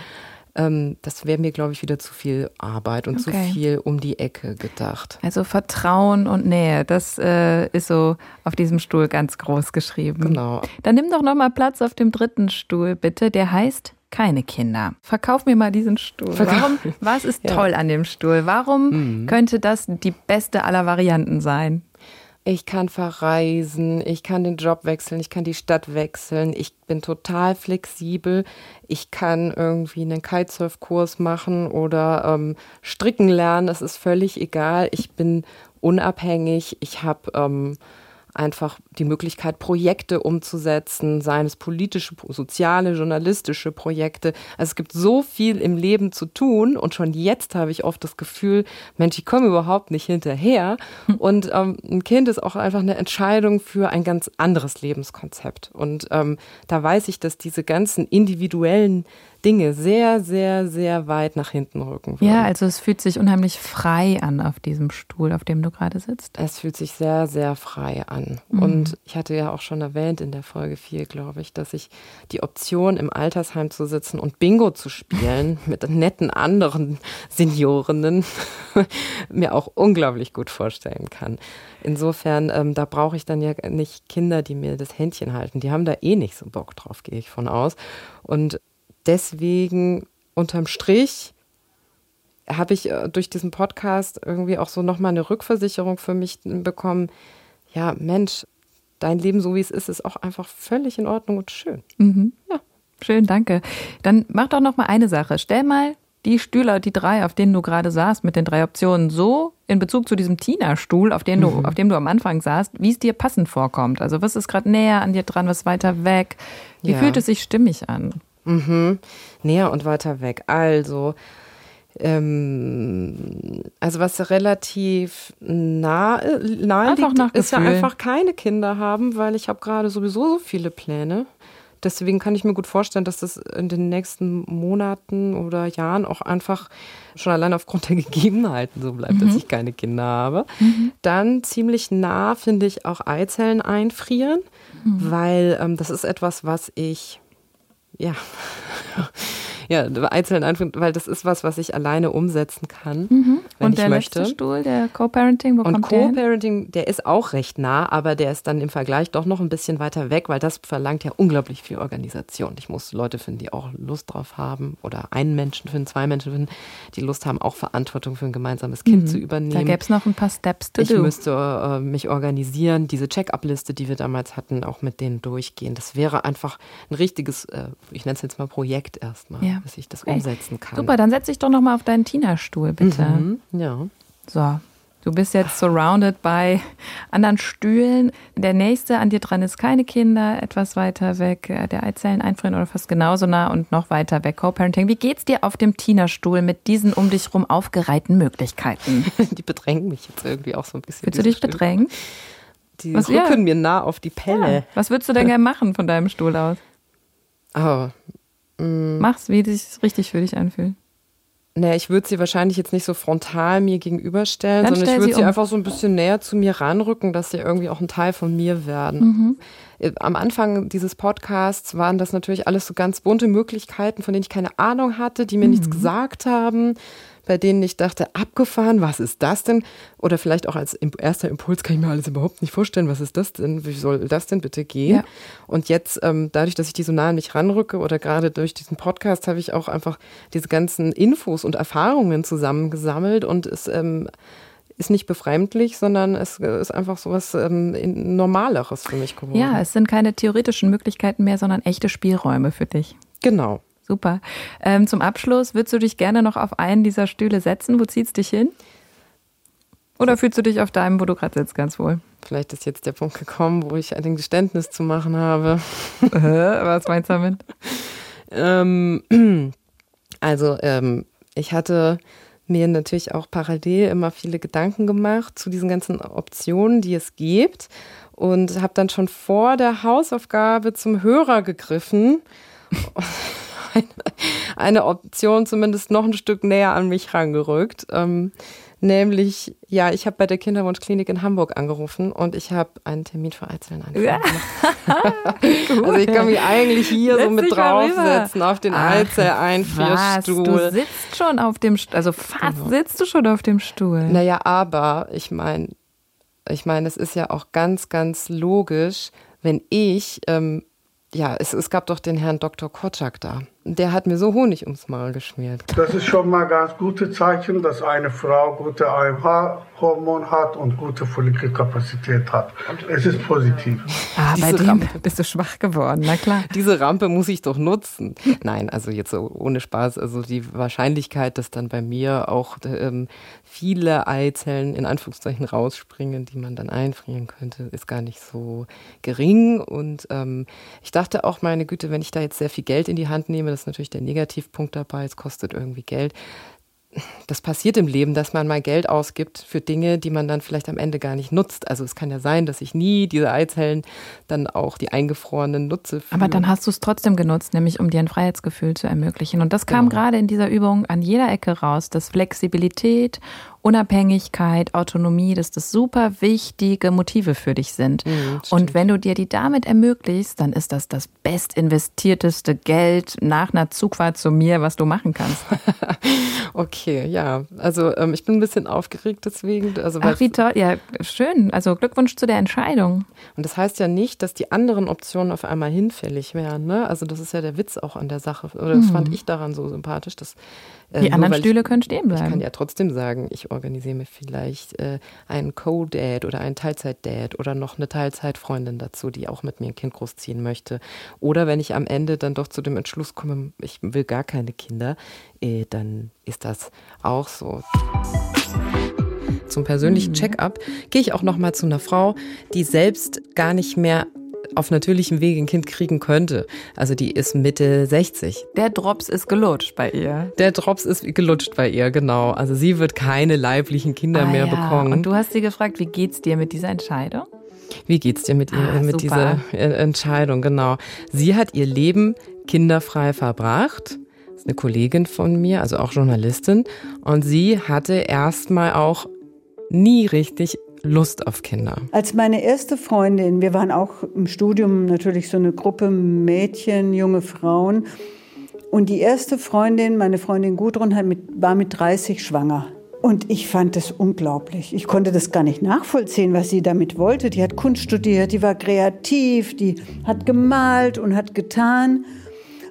Ähm, das wäre mir, glaube ich, wieder zu viel Arbeit und okay. zu viel um die Ecke gedacht. Also Vertrauen und Nähe, das äh, ist so auf diesem Stuhl ganz groß geschrieben. Genau. Dann nimm doch noch mal Platz auf dem dritten Stuhl, bitte. Der heißt keine Kinder. Verkauf mir mal diesen Stuhl. Warum, was ist ja. toll an dem Stuhl? Warum mhm. könnte das die beste aller Varianten sein? Ich kann verreisen, ich kann den Job wechseln, ich kann die Stadt wechseln, ich bin total flexibel. Ich kann irgendwie einen Kitesurf-Kurs machen oder ähm, stricken lernen, das ist völlig egal. Ich bin unabhängig, ich habe ähm, einfach die Möglichkeit, Projekte umzusetzen, seien es politische, soziale, journalistische Projekte. Also es gibt so viel im Leben zu tun und schon jetzt habe ich oft das Gefühl, Mensch, ich komme überhaupt nicht hinterher. Hm. Und ähm, ein Kind ist auch einfach eine Entscheidung für ein ganz anderes Lebenskonzept. Und ähm, da weiß ich, dass diese ganzen individuellen Dinge sehr, sehr, sehr weit nach hinten rücken würden. Ja, also es fühlt sich unheimlich frei an auf diesem Stuhl, auf dem du gerade sitzt. Es fühlt sich sehr, sehr frei an. Mhm. Und ich hatte ja auch schon erwähnt in der Folge 4, glaube ich, dass ich die Option, im Altersheim zu sitzen und Bingo zu spielen mit netten anderen Seniorinnen mir auch unglaublich gut vorstellen kann. Insofern, ähm, da brauche ich dann ja nicht Kinder, die mir das Händchen halten. Die haben da eh nicht so Bock drauf, gehe ich von aus. Und deswegen unterm Strich habe ich äh, durch diesen Podcast irgendwie auch so nochmal eine Rückversicherung für mich bekommen. Ja, Mensch, dein Leben so wie es ist, ist auch einfach völlig in Ordnung und schön. Mhm. Ja. Schön, danke. Dann mach doch noch mal eine Sache. Stell mal die Stühle, die drei, auf denen du gerade saßt, mit den drei Optionen, so in Bezug zu diesem Tina-Stuhl, auf, mhm. auf dem du am Anfang saßt, wie es dir passend vorkommt. Also was ist gerade näher an dir dran, was weiter weg? Wie ja. fühlt es sich stimmig an? Mhm. Näher und weiter weg. Also, ähm, also was relativ nah, nahe einfach liegt, ist ja einfach keine Kinder haben, weil ich habe gerade sowieso so viele Pläne. Deswegen kann ich mir gut vorstellen, dass das in den nächsten Monaten oder Jahren auch einfach schon allein aufgrund der Gegebenheiten so bleibt, mhm. dass ich keine Kinder habe. Mhm. Dann ziemlich nah finde ich auch Eizellen einfrieren, mhm. weil ähm, das ist etwas, was ich ja, Ja, Eizellen einfrieren, weil das ist was, was ich alleine umsetzen kann, Mhm. wenn Und ich der möchte. letzte Stuhl, der Co-Parenting, wo Und kommt der hin? Co-Parenting, der ist auch recht nah, aber der ist dann im Vergleich doch noch ein bisschen weiter weg, weil das verlangt ja unglaublich viel Organisation. Ich muss Leute finden, die auch Lust drauf haben oder einen Menschen finden, zwei Menschen finden, die Lust haben, auch Verantwortung für ein gemeinsames Kind Mhm. zu übernehmen. Da gäbe es noch ein paar Steps to ich do. müsste äh, mich organisieren, diese Check-up-Liste, die wir damals hatten, auch mit denen durchgehen. Das wäre einfach ein richtiges, äh, ich nenne es jetzt mal Projekt erstmal, Ja. Bis ich das Okay. umsetzen kann. Super, dann setz dich doch noch mal auf deinen Tina-Stuhl, bitte. Mhm, ja. So, du bist jetzt surrounded bei anderen Stühlen. Der nächste an dir dran ist keine Kinder, etwas weiter weg. äh, Der Eizellen einfrieren oder fast genauso nah und noch weiter weg. Co-Parenting. Wie geht's dir auf dem Tina-Stuhl mit diesen um dich rum aufgereihten Möglichkeiten? Die bedrängen mich jetzt irgendwie auch so ein bisschen. Willst du dich Stühle. bedrängen? Die Was- rücken ja. mir nah auf die Pelle. Was würdest du denn gerne machen von deinem Stuhl aus? Oh, mm, Mach's, wie es sich richtig für dich anfühlt. naja, ich würde sie wahrscheinlich jetzt nicht so frontal mir gegenüberstellen, Dann sondern ich würde sie sie um. einfach so ein bisschen näher zu mir ranrücken, dass sie irgendwie auch ein Teil von mir werden. Mhm. Äh, Am Anfang dieses Podcasts waren das natürlich alles so ganz bunte Möglichkeiten, von denen ich keine Ahnung hatte, die mir nichts gesagt haben, bei denen ich dachte, abgefahren, was ist das denn? Oder vielleicht auch als erster Impuls kann ich mir alles überhaupt nicht vorstellen, was ist das denn? Wie soll das denn bitte gehen? Ja. Und jetzt, ähm, dadurch, dass ich die so nah an mich ranrücke oder gerade durch diesen Podcast, habe ich auch einfach diese ganzen Infos und Erfahrungen zusammengesammelt und es ähm, ist nicht befremdlich, sondern es äh, ist einfach so was ähm, Normaleres für mich geworden. Ja, es sind keine theoretischen Möglichkeiten mehr, sondern echte Spielräume für dich. Genau. Super. Ähm, zum Abschluss, würdest du dich gerne noch auf einen dieser Stühle setzen? Wo zieht's dich hin? Oder fühlst du dich auf deinem, wo du gerade sitzt, ganz wohl? Vielleicht ist jetzt der Punkt gekommen, wo ich ein Geständnis zu machen habe. Was meinst du damit? Ähm, also, ähm, ich hatte mir natürlich auch parallel immer viele Gedanken gemacht zu diesen ganzen Optionen, die es gibt. Und habe dann schon vor der Hausaufgabe zum Hörer gegriffen. Eine, eine Option zumindest noch ein Stück näher an mich rangerückt. Ähm, nämlich, ja, ich habe bei der Kinderwunschklinik in Hamburg angerufen und ich habe einen Termin für Eizellen Ja. Also ich kann mich eigentlich hier so Setz mit mal rüber. draufsetzen auf den Eizelleinfrierstuhl. Was, du sitzt schon auf dem, St- also fast sitzt du schon auf dem Stuhl. Naja, aber ich meine, ich meine, es ist ja auch ganz, ganz logisch, wenn ich, ähm, ja, es, es gab doch den Herrn Dr. Kotschak da. Der hat mir so Honig ums Maul geschmiert. Das ist schon mal ganz gute Zeichen, dass eine Frau gute AMH-Hormon hat und gute Follikelkapazität hat. Es ist positiv. Ah, bei Diese dem Rampe. bist du schwach geworden, na klar. Diese Rampe muss ich doch nutzen. Nein, also jetzt so ohne Spaß. Also die Wahrscheinlichkeit, dass dann bei mir auch ähm, viele Eizellen in Anführungszeichen rausspringen, die man dann einfrieren könnte, ist gar nicht so gering. Und ähm, ich dachte auch, meine Güte, wenn ich da jetzt sehr viel Geld in die Hand nehme, ist natürlich der Negativpunkt dabei, es kostet irgendwie Geld. Das passiert im Leben, dass man mal Geld ausgibt für Dinge, die man dann vielleicht am Ende gar nicht nutzt. Also es kann ja sein, dass ich nie diese Eizellen dann auch die eingefrorenen nutze. Aber dann hast du es trotzdem genutzt, nämlich um dir ein Freiheitsgefühl zu ermöglichen. Und das kam Genau. gerade in dieser Übung an jeder Ecke raus, dass Flexibilität, Unabhängigkeit, Autonomie, dass das super wichtige Motive für dich sind. Mhm, Und wenn du dir die damit ermöglicht, dann ist das das bestinvestierteste Geld nach einer Zugfahrt zu mir, was du machen kannst. Okay, ja. Also ähm, ich bin ein bisschen aufgeregt deswegen. Also, Ach, wie toll. Ja, schön. Also Glückwunsch zu der Entscheidung. Und das heißt ja nicht, dass die anderen Optionen auf einmal hinfällig wären. Ne? Also das ist ja der Witz auch an der Sache. Oder das Mhm. fand ich daran so sympathisch. Dass, äh, Die anderen Stühle ich, können stehen Ich kann bleiben. ja trotzdem sagen, ich organisiere mir vielleicht äh, einen Co-Dad oder einen Teilzeit-Dad oder noch eine Teilzeitfreundin dazu, die auch mit mir ein Kind großziehen möchte. Oder wenn ich am Ende dann doch zu dem Entschluss komme, ich will gar keine Kinder, äh, dann ist das auch so. Zum persönlichen Check-up gehe ich auch noch mal zu einer Frau, die selbst gar nicht mehr auf natürlichem Wege ein Kind kriegen könnte. Also die ist Mitte 60. Der Drops ist gelutscht bei ihr. Der Drops ist gelutscht bei ihr, genau. Also sie wird keine leiblichen Kinder Ah, mehr ja. bekommen. Und du hast sie gefragt, wie geht's dir mit dieser Entscheidung? Wie geht's dir mit, ihr, Ah, mit super. dieser Entscheidung? Genau. Sie hat ihr Leben kinderfrei verbracht. Das ist eine Kollegin von mir, also auch Journalistin. Und sie hatte erstmal auch nie richtig Lust auf Kinder. Als meine erste Freundin, wir waren auch im Studium natürlich so eine Gruppe Mädchen, junge Frauen. Und die erste Freundin, meine Freundin Gudrun, war mit 30 schwanger. Und ich fand das unglaublich. Ich konnte das gar nicht nachvollziehen, was sie damit wollte. Die hat Kunst studiert, die war kreativ, die hat gemalt und hat getan.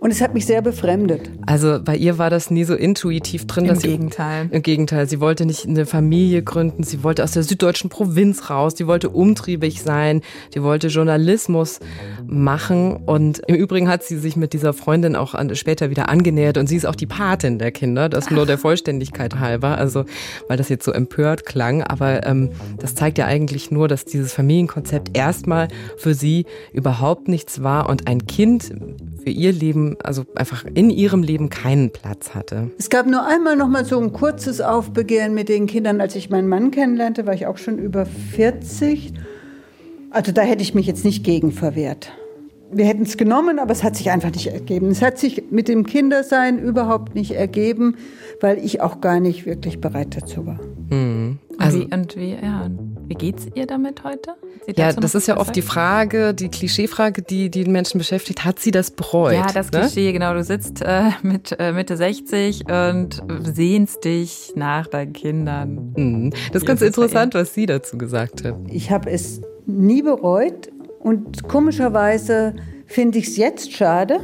Und es hat mich sehr befremdet. Also bei ihr war das nie so intuitiv drin. Im Gegenteil. Sie, Im Gegenteil. Sie wollte nicht eine Familie gründen. Sie wollte aus der süddeutschen Provinz raus. Die wollte umtriebig sein. Die wollte Journalismus machen. Und im Übrigen hat sie sich mit dieser Freundin auch an, später wieder angenähert. Und sie ist auch die Patin der Kinder. Das nur der Vollständigkeit halber. Also, weil das jetzt so empört klang. Aber ähm, das zeigt ja eigentlich nur, dass dieses Familienkonzept erstmal für sie überhaupt nichts war und ein Kind für ihr Leben, also einfach in ihrem Leben keinen Platz hatte. Es gab nur einmal noch mal so ein kurzes Aufbegehren mit den Kindern, als ich meinen Mann kennenlernte, war ich auch schon über 40. Also da hätte ich mich jetzt nicht gegen verwehrt. Wir hätten es genommen, aber es hat sich einfach nicht ergeben. Es hat sich mit dem Kindersein überhaupt nicht ergeben, weil ich auch gar nicht wirklich bereit dazu war. Mhm. Also, und wie, und wie, ja, wie geht's ihr damit heute? Ja, das ist ja oft die Frage, die Klischeefrage, die die Menschen beschäftigt. Hat sie das bereut? Ja, das ne? Klischee, genau. Du sitzt äh, mit äh, Mitte 60 und sehnst dich nach deinen Kindern. Mhm. Das ist ganz interessant, was sie dazu gesagt hat. Ich habe es nie bereut und komischerweise finde ich es jetzt schade.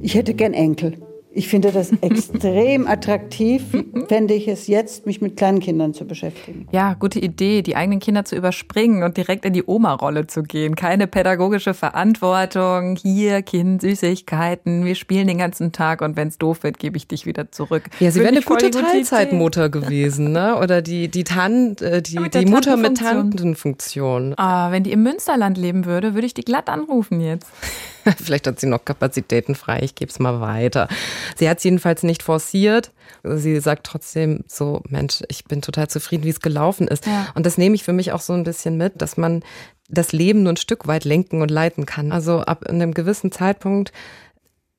Ich hätte gern Enkel. Ich finde das extrem attraktiv, fände ich es jetzt, mich mit kleinen Kindern zu beschäftigen. Ja, gute Idee, die eigenen Kinder zu überspringen und direkt in die Oma-Rolle zu gehen. Keine pädagogische Verantwortung. Hier, Kind, Süßigkeiten. Wir spielen den ganzen Tag und wenn es doof wird, gebe ich dich wieder zurück. Ja, sie wäre eine gute Teilzeitmutter gewesen, ne? Oder die, die, Tan, äh, die, die Mutter mit Tantenfunktion. Ah, wenn die im Münsterland leben würde, würde ich die glatt anrufen jetzt. Vielleicht hat sie noch Kapazitäten frei, ich gebe es mal weiter. Sie hat es jedenfalls nicht forciert. Sie sagt trotzdem so, Mensch, ich bin total zufrieden, wie es gelaufen ist. Ja. Und das nehme ich für mich auch so ein bisschen mit, dass man das Leben nur ein Stück weit lenken und leiten kann. Also ab einem gewissen Zeitpunkt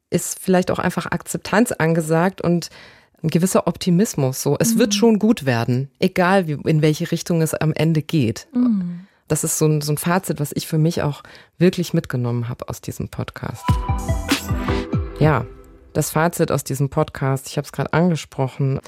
ist vielleicht auch einfach Akzeptanz angesagt und ein gewisser Optimismus. So, es mhm. wird schon gut werden, egal wie, in welche Richtung es am Ende geht. Mhm. Das ist so ein, so ein Fazit, was ich für mich auch wirklich mitgenommen habe aus diesem Podcast. Ja, das Fazit aus diesem Podcast, ich habe es gerade angesprochen.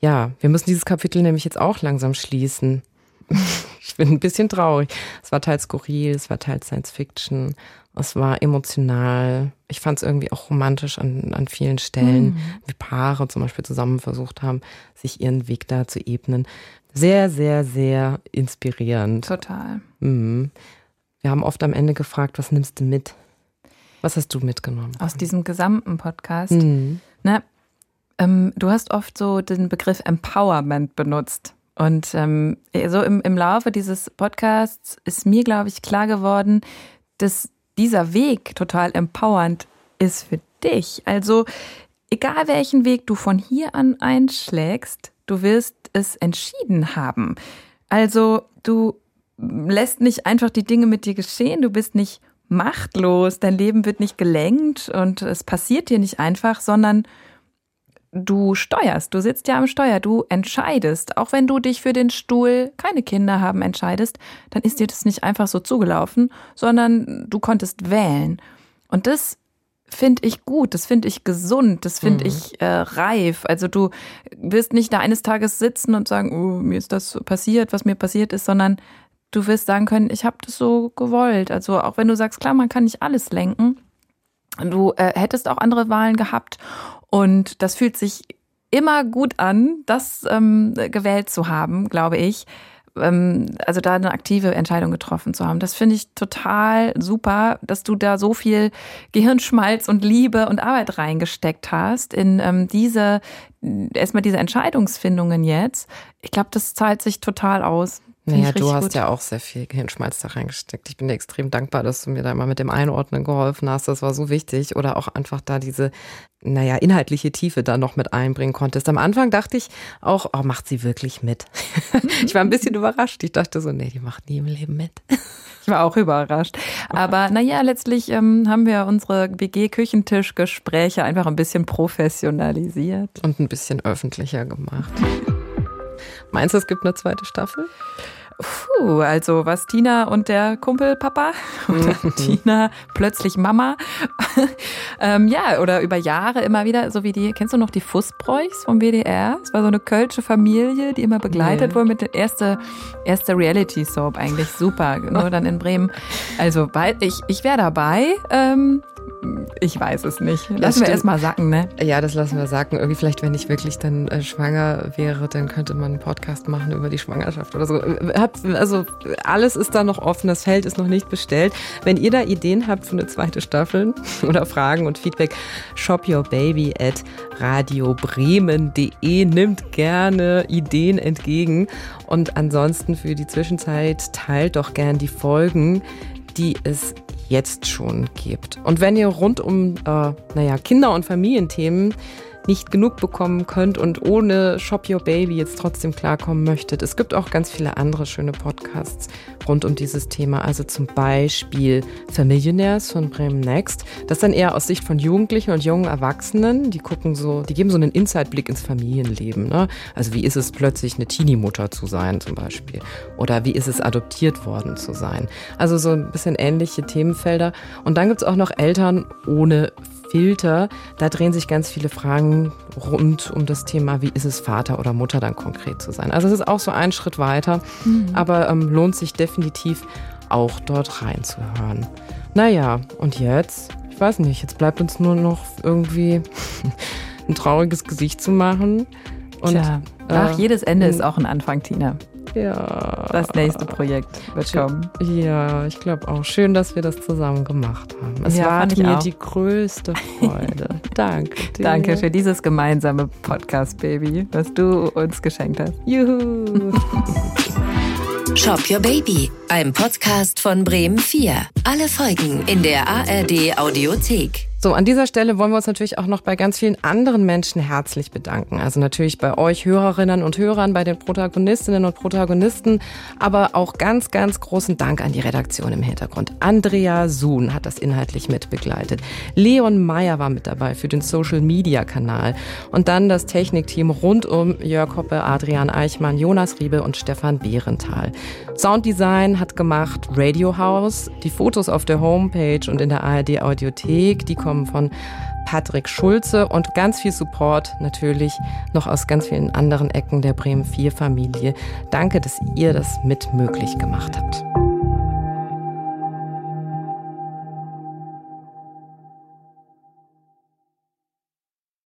Ja, wir müssen dieses Kapitel nämlich jetzt auch langsam schließen. ich bin ein bisschen traurig. Es war teils skurril, es war teils Science Fiction, es war emotional. Ich fand es irgendwie auch romantisch an, an vielen Stellen, mhm. wie Paare zum Beispiel zusammen versucht haben, sich ihren Weg da zu ebnen. Sehr, sehr, sehr inspirierend. Total. Mhm. Wir haben oft am Ende gefragt, was nimmst du mit? Was hast du mitgenommen? Aus diesem gesamten Podcast. Mhm. Ne, ähm, du hast oft so den Begriff Empowerment benutzt. Und ähm, so im, im Laufe dieses Podcasts ist mir, glaube ich, klar geworden, dass dieser Weg total empowernd ist für dich. Also egal welchen Weg du von hier an einschlägst, du wirst es entschieden haben. Also du lässt nicht einfach die Dinge mit dir geschehen, du bist nicht machtlos, dein Leben wird nicht gelenkt und es passiert dir nicht einfach, sondern du steuerst, du sitzt ja am Steuer, du entscheidest. Auch wenn du dich für den Stuhl keine Kinder haben entscheidest, dann ist dir das nicht einfach so zugelaufen, sondern du konntest wählen. Und das finde ich gut, das finde ich gesund, das finde mhm. ich äh, reif. Also du wirst nicht da eines Tages sitzen und sagen, oh, mir ist das passiert, was mir passiert ist, sondern du wirst sagen können, ich habe das so gewollt. Also auch wenn du sagst, klar, man kann nicht alles lenken, du äh, hättest auch andere Wahlen gehabt und das fühlt sich immer gut an, das ähm, gewählt zu haben, glaube ich. Ähm, also da eine aktive Entscheidung getroffen zu haben. Das finde ich total super, dass du da so viel Gehirnschmalz und Liebe und Arbeit reingesteckt hast in ähm, diese, erstmal diese Entscheidungsfindungen jetzt. Ich glaube, das zahlt sich total aus. Naja, du hast gut. ja auch sehr viel Gehirnschmalz da reingesteckt. Ich bin dir extrem dankbar, dass du mir da mal mit dem Einordnen geholfen hast. Das war so wichtig. Oder auch einfach da diese, naja, inhaltliche Tiefe da noch mit einbringen konntest. Am Anfang dachte ich auch, oh, macht sie wirklich mit? ich war ein bisschen überrascht. Ich dachte so, nee, die macht nie im Leben mit. Ich war auch überrascht. Aber naja, letztlich ähm, haben wir unsere WG-Küchentischgespräche einfach ein bisschen professionalisiert. Und ein bisschen öffentlicher gemacht. Meinst du, es gibt eine zweite Staffel? Puh, also was Tina und der Kumpel Papa oder Mhm. Tina plötzlich Mama. ähm, ja, oder über Jahre immer wieder, so wie die, kennst du noch die Fußbräuchs vom WDR? Es war so eine kölsche Familie, die immer begleitet Nee. wurde mit der erste, erste Reality-Soap, eigentlich super, nur dann in Bremen. Also ich, ich wäre dabei. Ähm, ich weiß es nicht. Lassen wir erst mal sacken, ne? Ja, das lassen wir sagen. Irgendwie vielleicht, wenn ich wirklich dann äh, schwanger wäre, dann könnte man einen Podcast machen über die Schwangerschaft oder so. Habt, also alles ist da noch offen, das Feld ist noch nicht bestellt. Wenn ihr da Ideen habt für eine zweite Staffel oder Fragen und Feedback, shopyourbaby at radiobremen.de nimmt gerne Ideen entgegen. Und ansonsten für die Zwischenzeit teilt doch gern die Folgen, die es jetzt schon gibt. Und wenn ihr rund um äh, naja, Kinder- und Familienthemen nicht genug bekommen könnt und ohne Shop Your Baby jetzt trotzdem klarkommen möchtet, es gibt auch ganz viele andere schöne Podcasts rund um dieses Thema. Also zum Beispiel Familionärs von Bremen Next. Das dann eher aus Sicht von Jugendlichen und jungen Erwachsenen. Die gucken so, die geben so einen Inside-Blick ins Familienleben. Ne? Also wie ist es plötzlich eine Teenie-Mutter zu sein zum Beispiel? Oder wie ist es adoptiert worden zu sein? Also so ein bisschen ähnliche Themenfelder. Und dann gibt's auch noch Eltern ohne Filter. Da drehen sich ganz viele Fragen rund um das Thema, wie ist es Vater oder Mutter dann konkret zu sein. Also es ist auch so ein Schritt weiter, Mhm. aber ähm, lohnt sich definitiv auch dort reinzuhören. Naja, und jetzt, ich weiß nicht, jetzt bleibt uns nur noch irgendwie ein trauriges Gesicht zu machen. Und, Tja, ach, äh, jedes Ende ist auch ein Anfang, Tina. Ja. Das nächste Projekt wird kommen. Ja, ich glaube auch. Schön, dass wir das zusammen gemacht haben. Es Ja, war mir auch. die größte Freude. Danke dir. Danke für dieses gemeinsame Podcast-Baby, was du uns geschenkt hast. Juhu. Shop Your Baby, ein Podcast von Bremen 4. Alle Folgen in der ARD Audiothek. So, an dieser Stelle wollen wir uns natürlich auch noch bei ganz vielen anderen Menschen herzlich bedanken. Also natürlich bei euch Hörerinnen und Hörern, bei den Protagonistinnen und Protagonisten, aber auch ganz, ganz großen Dank an die Redaktion im Hintergrund. Andrea Suhn hat das inhaltlich mitbegleitet. Leon Meyer war mit dabei für den Social Media Kanal. Und dann das Technikteam rund um Jörg Hoppe, Adrian Eichmann, Jonas Riebe und Stefan Behrenthal. Sounddesign hat gemacht Radio House. Die Fotos auf der Homepage und in der ARD Audiothek, die kommen von Patrick Schulze und ganz viel Support natürlich noch aus ganz vielen anderen Ecken der Bremen 4 Familie. Danke, dass ihr das mit möglich gemacht habt.